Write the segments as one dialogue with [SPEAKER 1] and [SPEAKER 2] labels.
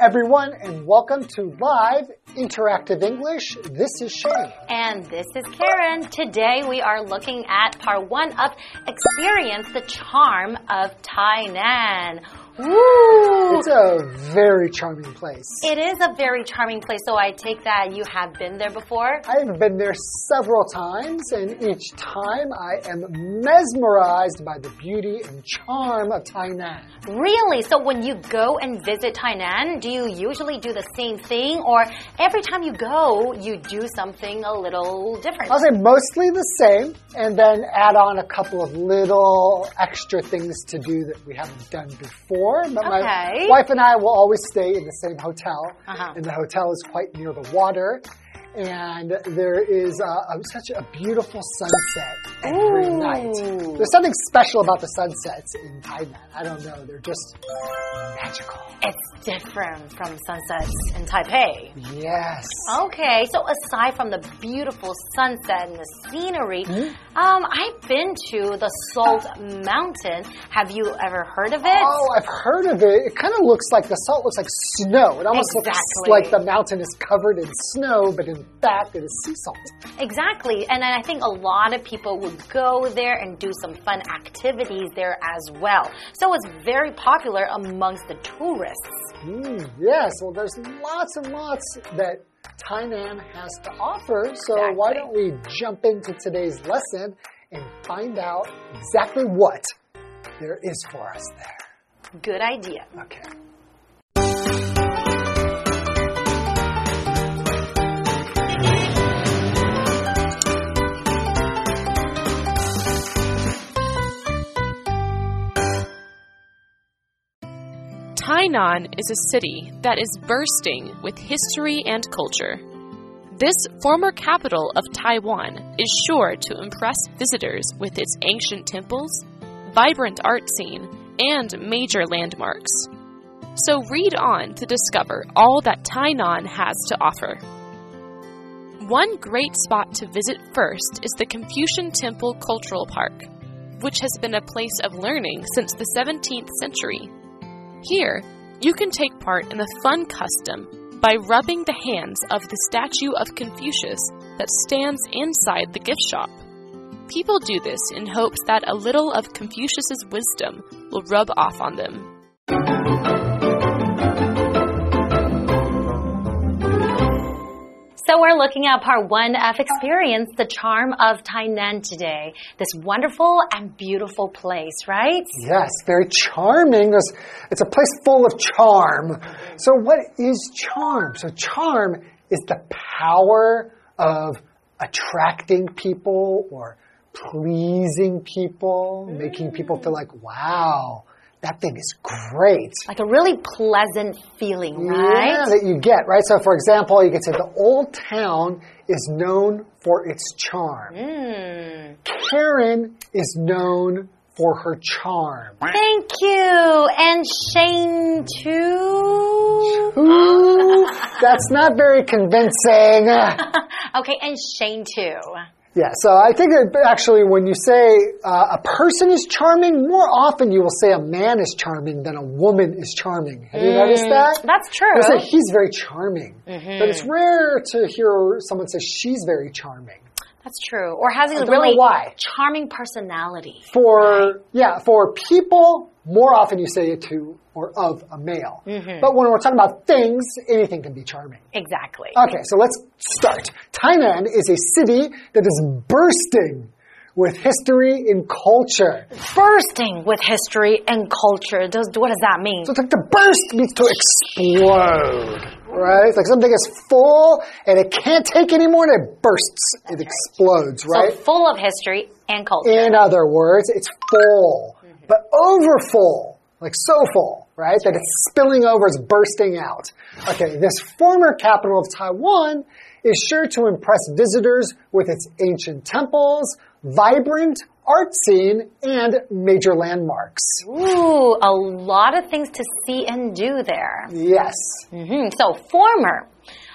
[SPEAKER 1] everyone, and welcome to Live Interactive English. This is Shane.
[SPEAKER 2] And this is Karen. Today we are looking at part one of Experience the Charm of Tainan. Woo!
[SPEAKER 1] It's a very charming place.
[SPEAKER 2] It is a very charming place, so I take that you have been there before.
[SPEAKER 1] I've been there several times, and each time I am mesmerized by the beauty and charm of Tainan.
[SPEAKER 2] Really? So when you go and visit Tainan, do you usually do the same thing, or every time you go, you do something a little different?
[SPEAKER 1] I'll say mostly the same, and then add on a couple of little extra things to do that we haven't done before. But my wife and I will always stay in the same hotel,
[SPEAKER 2] Uh-huh.
[SPEAKER 1] and the hotel is quite near the water. And there is uh, a, such a beautiful sunset every
[SPEAKER 2] Ooh.
[SPEAKER 1] night. There's something special about the sunsets in Tainan. I don't know, they're just magical.
[SPEAKER 2] It's different from sunsets in Taipei.
[SPEAKER 1] Yes.
[SPEAKER 2] Okay, so aside from the beautiful sunset and the scenery,
[SPEAKER 1] Hmm?
[SPEAKER 2] um, I've been to the Salt Mountain. Have you ever heard of it?
[SPEAKER 1] Oh, I've heard of it. It kind of looks like the salt looks like snow. It almost
[SPEAKER 2] Exactly.
[SPEAKER 1] looks like the mountain is covered in snow, but in it is sea salt.
[SPEAKER 2] Exactly, and I think a lot of people would go there and do some fun activities there as well. So it's very popular amongst the tourists.
[SPEAKER 1] Mm, yes, well, there's lots and lots that Tainan has to offer. So why don't we jump into today's lesson and find out exactly what there is for us there?
[SPEAKER 2] Good idea.
[SPEAKER 1] Okay.
[SPEAKER 3] Tainan is a city that is bursting with history and culture. This former capital of Taiwan is sure to impress visitors with its ancient temples, vibrant art scene, and major landmarks. So read on to discover all that Tainan has to offer. One great spot to visit first is the Confucian Temple Cultural Park, which has been a place of learning since the 17th century. Here, you can take part in the fun custom by rubbing the hands of the statue of Confucius that stands inside the gift shop. People do this in hopes that a little of Confucius's wisdom will rub off on them.
[SPEAKER 2] We're looking at part one of Experience the Charm of Tainan today. This wonderful and beautiful place, right?
[SPEAKER 1] Yes, very charming. It's, it's a place full of charm. So, what is charm? So, charm is the power of attracting people or pleasing people, making people feel like, wow, that thing is great.
[SPEAKER 2] Like a really pleasant feeling, right?
[SPEAKER 1] Yeah, that you get, right? So, for example, you could say the old town is known for its charm.
[SPEAKER 2] Mm.
[SPEAKER 1] Karen is known for her charm.
[SPEAKER 2] Thank you. And Shane too.
[SPEAKER 1] Ooh, that's not very convincing.
[SPEAKER 2] Okay, and Shane too.
[SPEAKER 1] Yeah, so I think that actually when you say uh, a person is charming, more often you will say a man is charming than a woman is charming. Have you noticed that?
[SPEAKER 2] That's true.
[SPEAKER 1] Say he's very charming. But it's rare to hear someone say she's very charming.
[SPEAKER 2] That's true. Or has a really
[SPEAKER 1] why.
[SPEAKER 2] charming personality.
[SPEAKER 1] For, yeah, for people, more often you say it to or of a male. Mm-hmm. But when we're talking about things, anything can be charming.
[SPEAKER 2] Exactly.
[SPEAKER 1] Okay, so let's start. Tainan is a city that is bursting with history and culture.
[SPEAKER 2] Bursting with history and culture. Does, what does that mean?
[SPEAKER 1] So it's like to burst means to explode, right? It's like something is full and it can't take anymore and it bursts. It explodes, right?
[SPEAKER 2] So full of history and culture.
[SPEAKER 1] In other words, it's full, but over full, like so full, right? That it's spilling over, it's bursting out. Okay, this former capital of Taiwan is sure to impress visitors with its ancient temples, vibrant art scene, and major landmarks.
[SPEAKER 2] Ooh, a lot of things to see and do there.
[SPEAKER 1] Yes.
[SPEAKER 2] hmm So, former.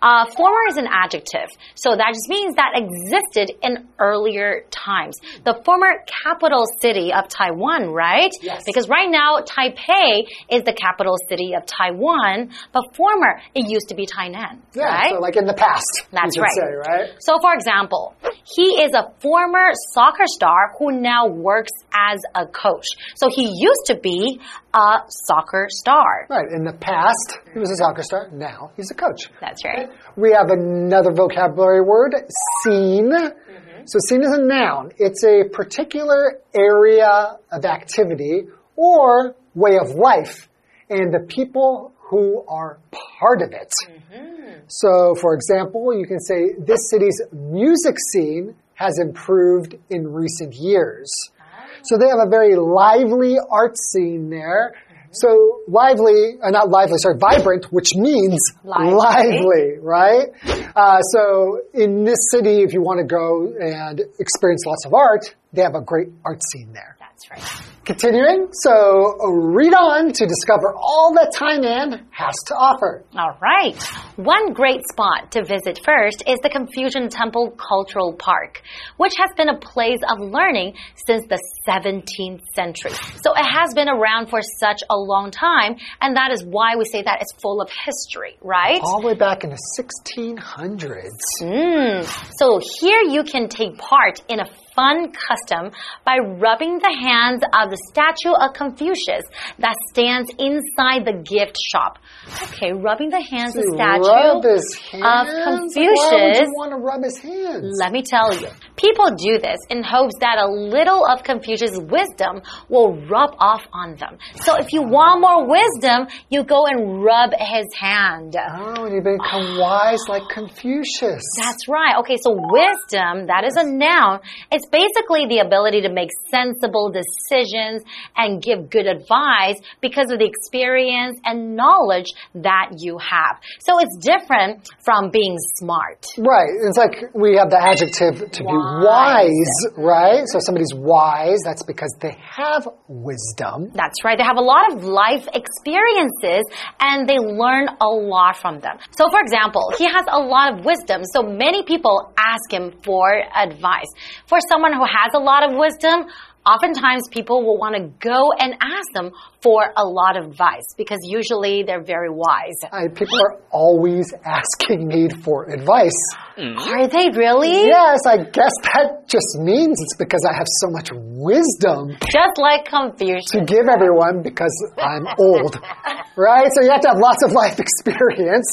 [SPEAKER 2] Uh, former is an adjective, so that just means that existed in earlier times. The former capital city of Taiwan, right?
[SPEAKER 1] Yes.
[SPEAKER 2] Because right now Taipei is the capital city of Taiwan, but former it used to be Tainan,
[SPEAKER 1] Yeah,
[SPEAKER 2] right?
[SPEAKER 1] so like in the past.
[SPEAKER 2] That's
[SPEAKER 1] you
[SPEAKER 2] right.
[SPEAKER 1] Say, right?
[SPEAKER 2] So, for example, he is a former soccer star who now works as a coach. So, he used to be a soccer star.
[SPEAKER 1] Right. In the past, he was a soccer star. Now he's a coach.
[SPEAKER 2] That's right.
[SPEAKER 1] We have another vocabulary word, scene. Mm-hmm. So scene is a noun. It's a particular area of activity or way of life and the people who are part of it. Mm-hmm. So, for example, you can say this city's music scene has improved in recent years. Ah. So they have a very lively art scene there. So lively, uh, not lively, sorry, vibrant, which means
[SPEAKER 2] Lively.
[SPEAKER 1] lively, right? Uh, so in this city, if you want to go and experience lots of art, they have a great art scene there.
[SPEAKER 2] That's right.
[SPEAKER 1] Continuing, so read on to discover all that Tainan has to offer.
[SPEAKER 2] All right. One great spot to visit first is the Confucian Temple Cultural Park, which has been a place of learning since the 17th century. So it has been around for such a long time, and that is why we say that it's full of history, right?
[SPEAKER 1] All the way back in the 1600s.
[SPEAKER 2] Mm. So here you can take part in a fun custom by rubbing the hands of the statue of Confucius that stands inside the gift shop. Okay, rubbing the hands of the statue
[SPEAKER 1] hands?
[SPEAKER 2] of
[SPEAKER 1] Why would
[SPEAKER 2] Confucius.
[SPEAKER 1] you want to rub his hands?
[SPEAKER 2] Let me tell you, people do this in hopes that a little of Confucius' wisdom will rub off on them. So if you want more wisdom, you go and rub his hand.
[SPEAKER 1] Oh, and you become wise like Confucius.
[SPEAKER 2] That's right. Okay, so wisdom, that is a noun. It's basically the ability to make sensible decisions and give good advice because of the experience and knowledge that you have. So it's different from being smart.
[SPEAKER 1] Right. It's like we have the adjective to be
[SPEAKER 2] Wise.
[SPEAKER 1] wise, right? So somebody's wise, that's because they have wisdom.
[SPEAKER 2] That's right. They have a lot of life experiences and they learn a lot from them. So, for example, he has a lot of wisdom, so many people ask him for advice. For someone who has a lot of wisdom, oftentimes people will want to go and ask them for a lot of advice because usually they're very wise.
[SPEAKER 1] I, people are always asking me for advice. Mm-hmm.
[SPEAKER 2] Are they really?
[SPEAKER 1] Yes, I guess that just means it's because I have so much wisdom
[SPEAKER 2] Just like Confucius.
[SPEAKER 1] to give everyone because I'm old, right? So you have to have lots of life experience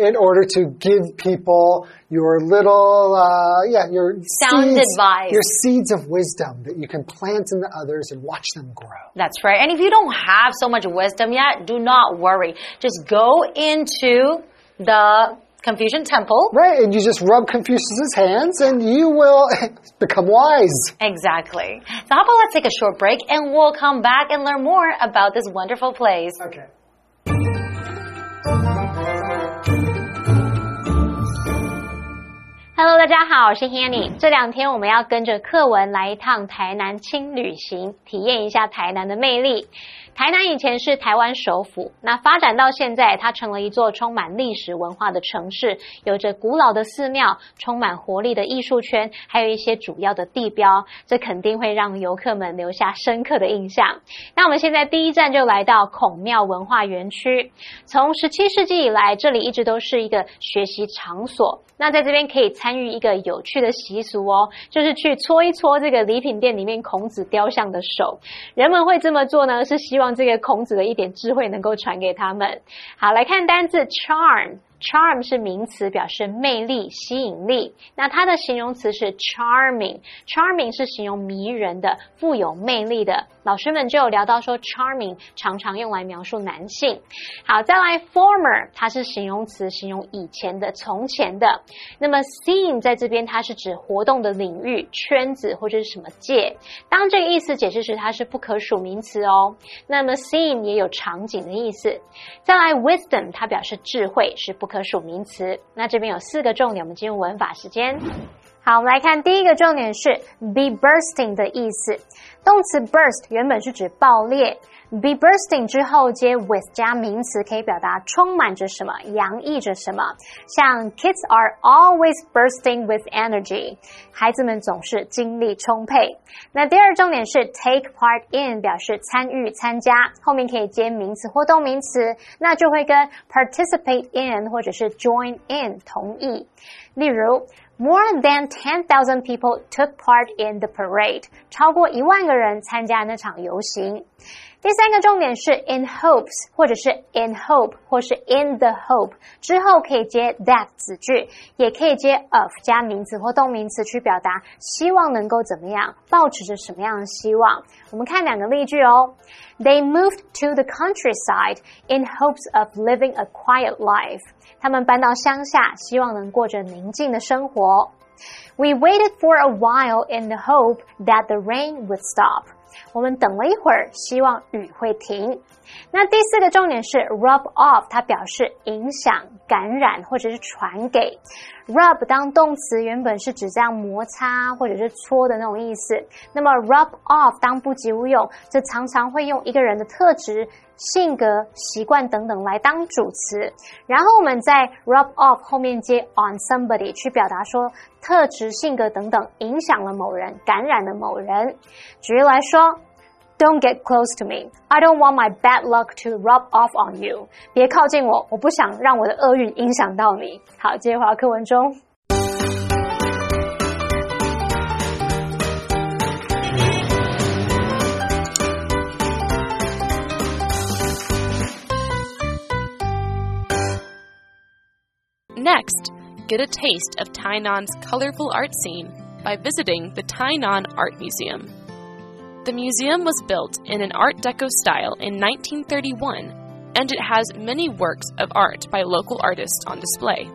[SPEAKER 1] in order to give people your little, uh, yeah, your
[SPEAKER 2] Sound
[SPEAKER 1] seeds,
[SPEAKER 2] advice.
[SPEAKER 1] your seeds of wisdom that you can plant in the others and watch them grow.
[SPEAKER 2] That's right. And if you don't have so much wisdom yet, do not worry. Just go into the Confucian temple.
[SPEAKER 1] Right, and you just rub Confucius's hands and you will become wise.
[SPEAKER 2] Exactly. So how about let's take a short break and we'll come back and learn more about this wonderful place.
[SPEAKER 1] Okay.
[SPEAKER 4] ，Hello，大家好，我是 Hanny。这两天我们要跟着课文来一趟台南轻旅行，体验一下台南的魅力。台南以前是台湾首府，那发展到现在，它成了一座充满历史文化的城市，有着古老的寺庙，充满活力的艺术圈，还有一些主要的地标，这肯定会让游客们留下深刻的印象。那我们现在第一站就来到孔庙文化园区，从十七世纪以来，这里一直都是一个学习场所。那在这边可以参与一个有趣的习俗哦，就是去搓一搓这个礼品店里面孔子雕像的手。人们会这么做呢，是希望这个孔子的一点智慧能够传给他们。好，来看单字 charm。Charm 是名词，表示魅力、吸引力。那它的形容词是 charming。Charming 是形容迷人的、富有魅力的。老师们就有聊到说，charming 常常用来描述男性。好，再来 former，它是形容词，形容以前的、从前的。那么 scene 在这边它是指活动的领域、圈子或者是什么界。当这个意思解释时，它是不可数名词哦。那么 scene 也有场景的意思。再来 wisdom，它表示智慧，是不可数名词。那这边有四个重点，我们进入文法时间。好，我们来看第一个重点是 be bursting 的意思。动词 burst 原本是指爆裂，be bursting 之后接 with 加名词，可以表达充满着什么，洋溢着什么。像 kids are always bursting with energy，孩子们总是精力充沛。那第二重点是 take part in，表示参与、参加，后面可以接名词或动名词，那就会跟 participate in 或者是 join in 同义。例如。More than 10,000 people took part in the parade. 超过一万个人参加那场游行。 第三个重点是 in hopes，或者是 in hope，或是 in the hope 之后可以接 that 子句，也可以接 of 加名词或动名词去表达希望能够怎么样，抱持着什么样的希望。我们看两个例句哦。They moved to the countryside in hopes of living a quiet life. 他们搬到乡下，希望能过着宁静的生活。We waited for a while in the hope that the rain would stop. 我们等了一会儿，希望雨会停。那第四个重点是 rub off，它表示影响、感染或者是传给。Rub 当动词原本是指这样摩擦或者是搓的那种意思，那么 rub off 当不及物用，则常常会用一个人的特质、性格、习惯等等来当主词，然后我们在 rub off 后面接 on somebody 去表达说特质、性格等等影响了某人、感染了某人。举例来说。Don't get close to me. I don't want my bad luck to rub off on you. 别靠近我，我不想让我的厄运影响到你。好，接回到课文中。
[SPEAKER 3] Next, get a taste of Tainan's colorful art scene by visiting the Tainan Art Museum. The museum was built in an Art Deco style in 1931, and it has many works of art by local artists on display.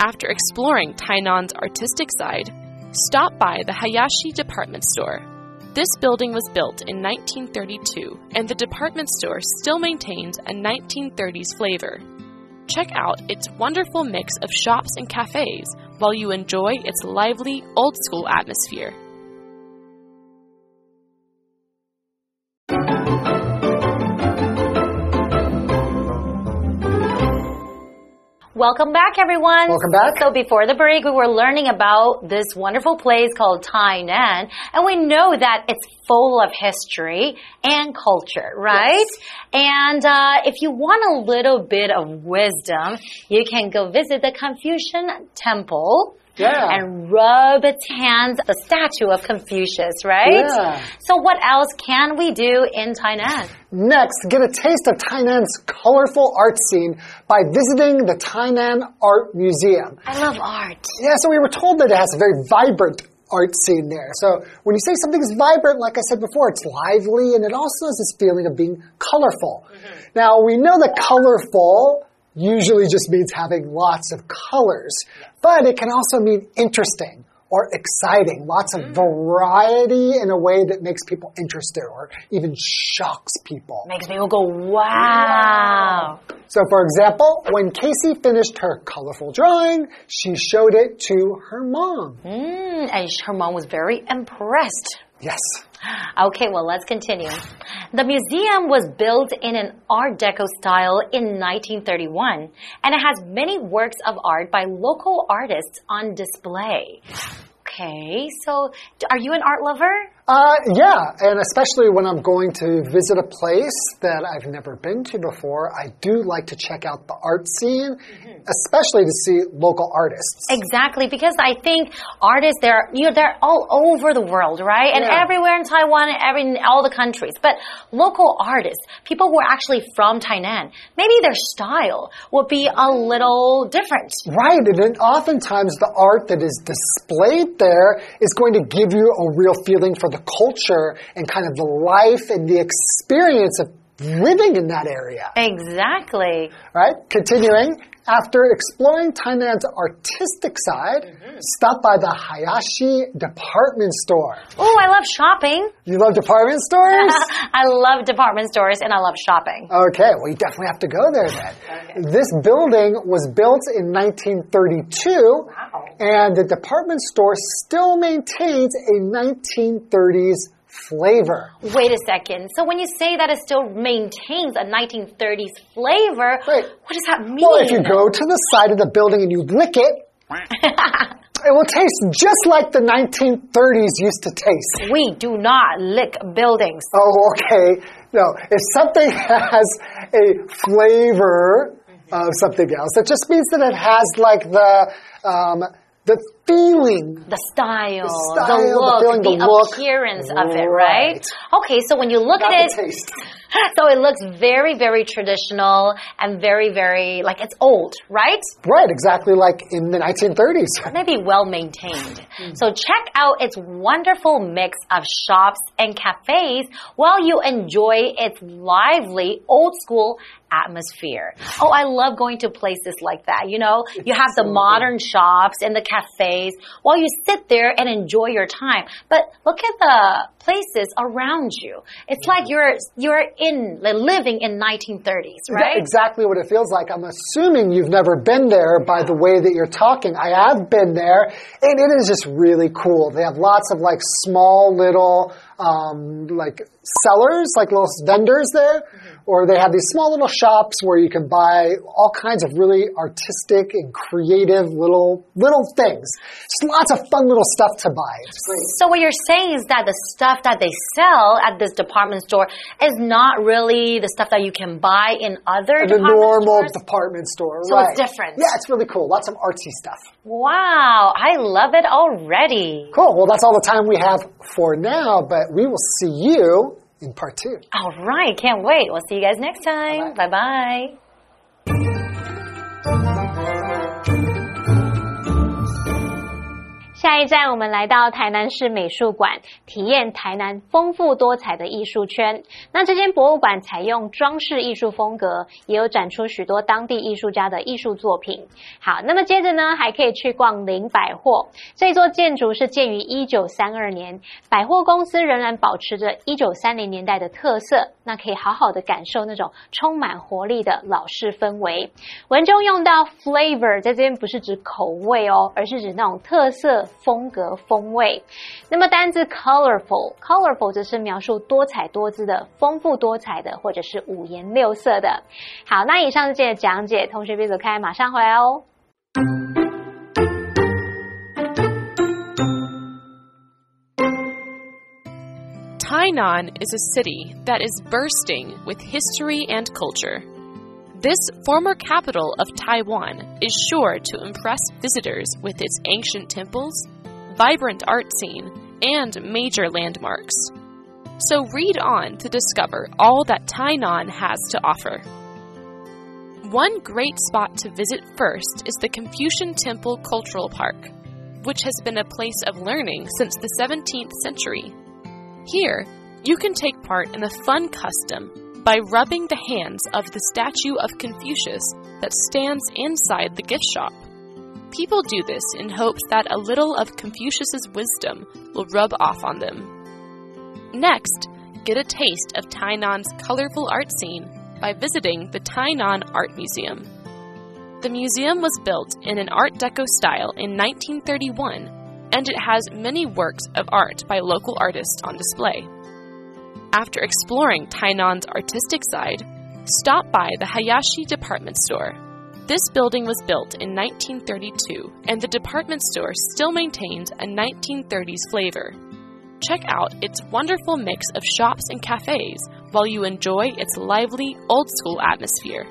[SPEAKER 3] After exploring Tainan's artistic side, stop by the Hayashi department store. This building was built in 1932, and the department store still maintains a 1930s flavor. Check out its wonderful mix of shops and cafes while you enjoy its lively, old school atmosphere.
[SPEAKER 2] Welcome back, everyone.
[SPEAKER 1] Welcome back.
[SPEAKER 2] So before the break, we were learning about this wonderful place called Tainan, and we know that it's full of history and culture, right? Yes. And uh, if you want a little bit of wisdom, you can go visit the Confucian Temple
[SPEAKER 1] yeah.
[SPEAKER 2] and rub its hands the statue of Confucius, right?
[SPEAKER 1] Yeah.
[SPEAKER 2] So what else can we do in Tainan?
[SPEAKER 1] Next, get a taste of Tainan's colorful art scene by visiting the Tainan Art Museum.
[SPEAKER 2] I love art.
[SPEAKER 1] Yeah, so we were told that it has a very vibrant art scene there. So when you say something is vibrant, like I said before, it's lively and it also has this feeling of being colorful. Mm -hmm. Now we know that colorful usually just means having lots of colors, but it can also mean interesting or exciting, lots of mm. variety in a way that makes people interested or even shocks people.
[SPEAKER 2] Makes people go, wow.
[SPEAKER 1] So, for example, when Casey finished her colorful drawing, she showed it to her mom.
[SPEAKER 2] Mm, and her mom was very impressed.
[SPEAKER 1] Yes.
[SPEAKER 2] Okay, well, let's continue. The museum was built in an Art Deco style in 1931, and it has many works of art by local artists on display. Okay, so are you an art lover?
[SPEAKER 1] Uh, yeah, and especially when I'm going to visit a place that I've never been to before, I do like to check out the art scene, mm -hmm. especially to see local artists.
[SPEAKER 2] Exactly, because I think artists they're you know they're all over the world, right? And yeah. everywhere in Taiwan, every in all the countries. But local artists, people who are actually from Tainan, maybe their style will be a little different.
[SPEAKER 1] Right, and then oftentimes the art that is displayed there is going to give you a real feeling for the culture and kind of the life and the experience of living in that area.
[SPEAKER 2] Exactly.
[SPEAKER 1] Right? Continuing, after exploring Tainan's artistic side, mm -hmm. stop by the Hayashi department store.
[SPEAKER 2] Oh, I love shopping.
[SPEAKER 1] You love department stores?
[SPEAKER 2] I love department stores and I love shopping.
[SPEAKER 1] Okay, well, you definitely have to go there then. Okay. This building was built in 1932. Wow And the department store still maintains a 1930s flavor.
[SPEAKER 2] Wait a second. So when you say that it still maintains a 1930s flavor, what does that mean?
[SPEAKER 1] Well, if you go to the side of the building and you lick it, it will taste just like the 1930s used to taste.
[SPEAKER 2] we do not lick buildings.
[SPEAKER 1] Oh, okay. No, if something has a flavor of something else, it just means that it has like the um, the feeling.
[SPEAKER 2] The style,
[SPEAKER 1] The style, the
[SPEAKER 2] look,
[SPEAKER 1] feeling, the look.
[SPEAKER 2] appearance of it, right?
[SPEAKER 1] Right.
[SPEAKER 2] Okay, so when you look
[SPEAKER 1] Not
[SPEAKER 2] at it, so it looks very, very traditional and very, very like it's old, right?
[SPEAKER 1] Right, exactly like in the 1930s.
[SPEAKER 2] Maybe well maintained. Mm. So check out its wonderful mix of shops and cafes while you enjoy its lively old school atmosphere. Oh, I love going to places like that. You know, you have the modern shops and the cafes while you sit there and enjoy your time. But look at the places around you. It's like you're you're in living in 1930s,
[SPEAKER 1] That's
[SPEAKER 2] right?
[SPEAKER 1] exactly what it feels like. I'm assuming you've never been there by the way that you're talking. I have been there, and it is just really cool. They have lots of like small little um, like sellers, like little vendors there, or they have these small little shops where you can buy all kinds of really artistic and creative little little things. Just lots of fun little stuff to buy.
[SPEAKER 2] So what you're saying is that the stuff that they sell at this department store is not really the stuff that you can buy in other
[SPEAKER 1] The normal
[SPEAKER 2] stores?
[SPEAKER 1] department store,
[SPEAKER 2] So
[SPEAKER 1] right?
[SPEAKER 2] it's different.
[SPEAKER 1] Yeah, it's really cool. Lots of artsy stuff.
[SPEAKER 2] Wow, I love it already.
[SPEAKER 1] Cool. Well, that's all the time we have for now, but we will see you in part two.
[SPEAKER 2] All right, can't wait. We'll see you guys next time. Bye bye.
[SPEAKER 4] 下一站，我们来到台南市美术馆，体验台南丰富多彩的艺术圈。那这间博物馆采用装饰艺术风格，也有展出许多当地艺术家的艺术作品。好，那么接着呢，还可以去逛林百货。这座建筑是建于一九三二年，百货公司仍然保持着一九三零年代的特色，那可以好好的感受那种充满活力的老式氛围。文中用到 flavor，在这边不是指口味哦，而是指那种特色、风格、风味。那么单字 colorful，colorful 则是描述多彩多姿的、丰富多彩的，或者是五颜六色的。好，那以上是今天的讲解，同学别走开，马上回来哦。
[SPEAKER 3] Tainan is a city that is bursting with history and culture. This former capital of Taiwan is sure to impress visitors with its ancient temples, vibrant art scene, and major landmarks. So read on to discover all that Tainan has to offer. One great spot to visit first is the Confucian Temple Cultural Park, which has been a place of learning since the 17th century. Here, you can take part in a fun custom by rubbing the hands of the statue of Confucius that stands inside the gift shop. People do this in hopes that a little of Confucius's wisdom will rub off on them. Next, get a taste of Tainan's colorful art scene by visiting the Tainan Art Museum. The museum was built in an Art Deco style in 1931 and it has many works of art by local artists on display. After exploring Tainan's artistic side, stop by the Hayashi department store. This building was built in 1932, and the department store still maintains a 1930s flavor. Check out its wonderful mix of shops and cafes while you enjoy its lively, old school atmosphere.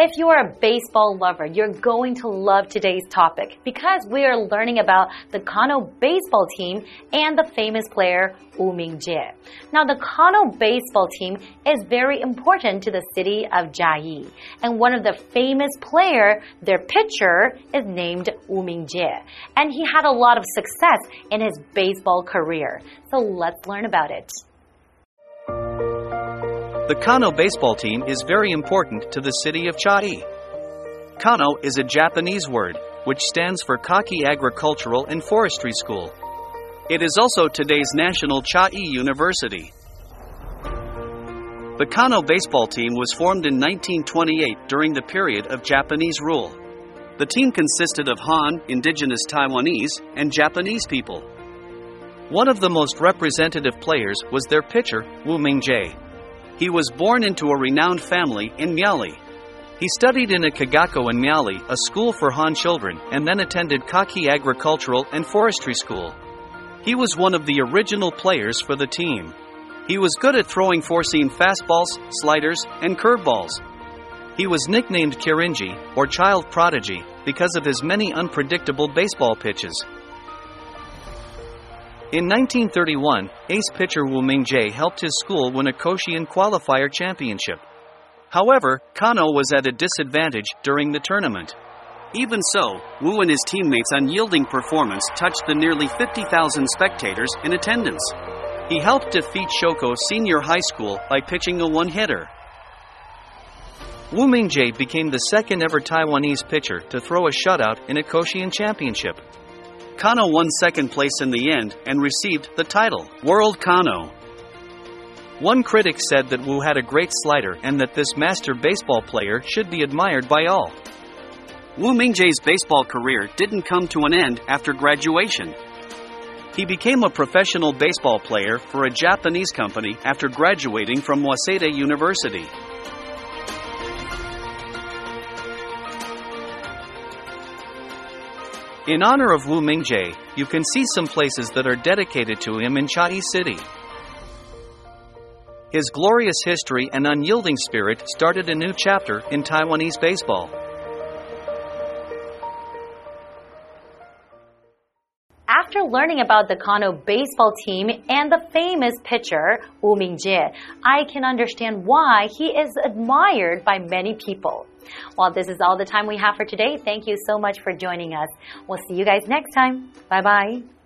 [SPEAKER 2] If you are a baseball lover, you're going to love today's topic because we are learning about the Kano baseball team and the famous player Wu Mingjie. Now, the Kano baseball team is very important to the city of Jiayi, and one of the famous player, their pitcher, is named Wu Mingjie, and he had a lot of success in his baseball career. So let's learn about it.
[SPEAKER 5] The Kano baseball team is very important to the city of Chiayi. Kano is a Japanese word, which stands for Kaki Agricultural and Forestry School. It is also today's national Chiayi University. The Kano baseball team was formed in 1928 during the period of Japanese rule. The team consisted of Han, indigenous Taiwanese, and Japanese people. One of the most representative players was their pitcher, Wu Mingjae. He was born into a renowned family in Miaoli. He studied in a Kagako in Miaoli, a school for Han children, and then attended Kaki Agricultural and Forestry School. He was one of the original players for the team. He was good at throwing four fastballs, sliders, and curveballs. He was nicknamed Kirinji, or child prodigy, because of his many unpredictable baseball pitches. In 1931, ace pitcher Wu Mingjae helped his school win a Koshien qualifier championship. However, Kano was at a disadvantage during the tournament. Even so, Wu and his teammates' unyielding performance touched the nearly 50,000 spectators in attendance. He helped defeat Shoko Senior High School by pitching a one hitter. Wu Mingjae became the second ever Taiwanese pitcher to throw a shutout in a Koshien championship. Kano won second place in the end and received the title, World Kano. One critic said that Wu had a great slider and that this master baseball player should be admired by all. Wu Mingjae's baseball career didn't come to an end after graduation. He became a professional baseball player for a Japanese company after graduating from Waseda University. In honor of Wu Mingjae, you can see some places that are dedicated to him in Chiayi City. His glorious history and unyielding spirit started a new chapter in Taiwanese baseball.
[SPEAKER 2] Learning about the Kano baseball team and the famous pitcher Wu Mingjae, I can understand why he is admired by many people. Well, this is all the time we have for today. Thank you so much for joining us. We'll see you guys next time. Bye bye.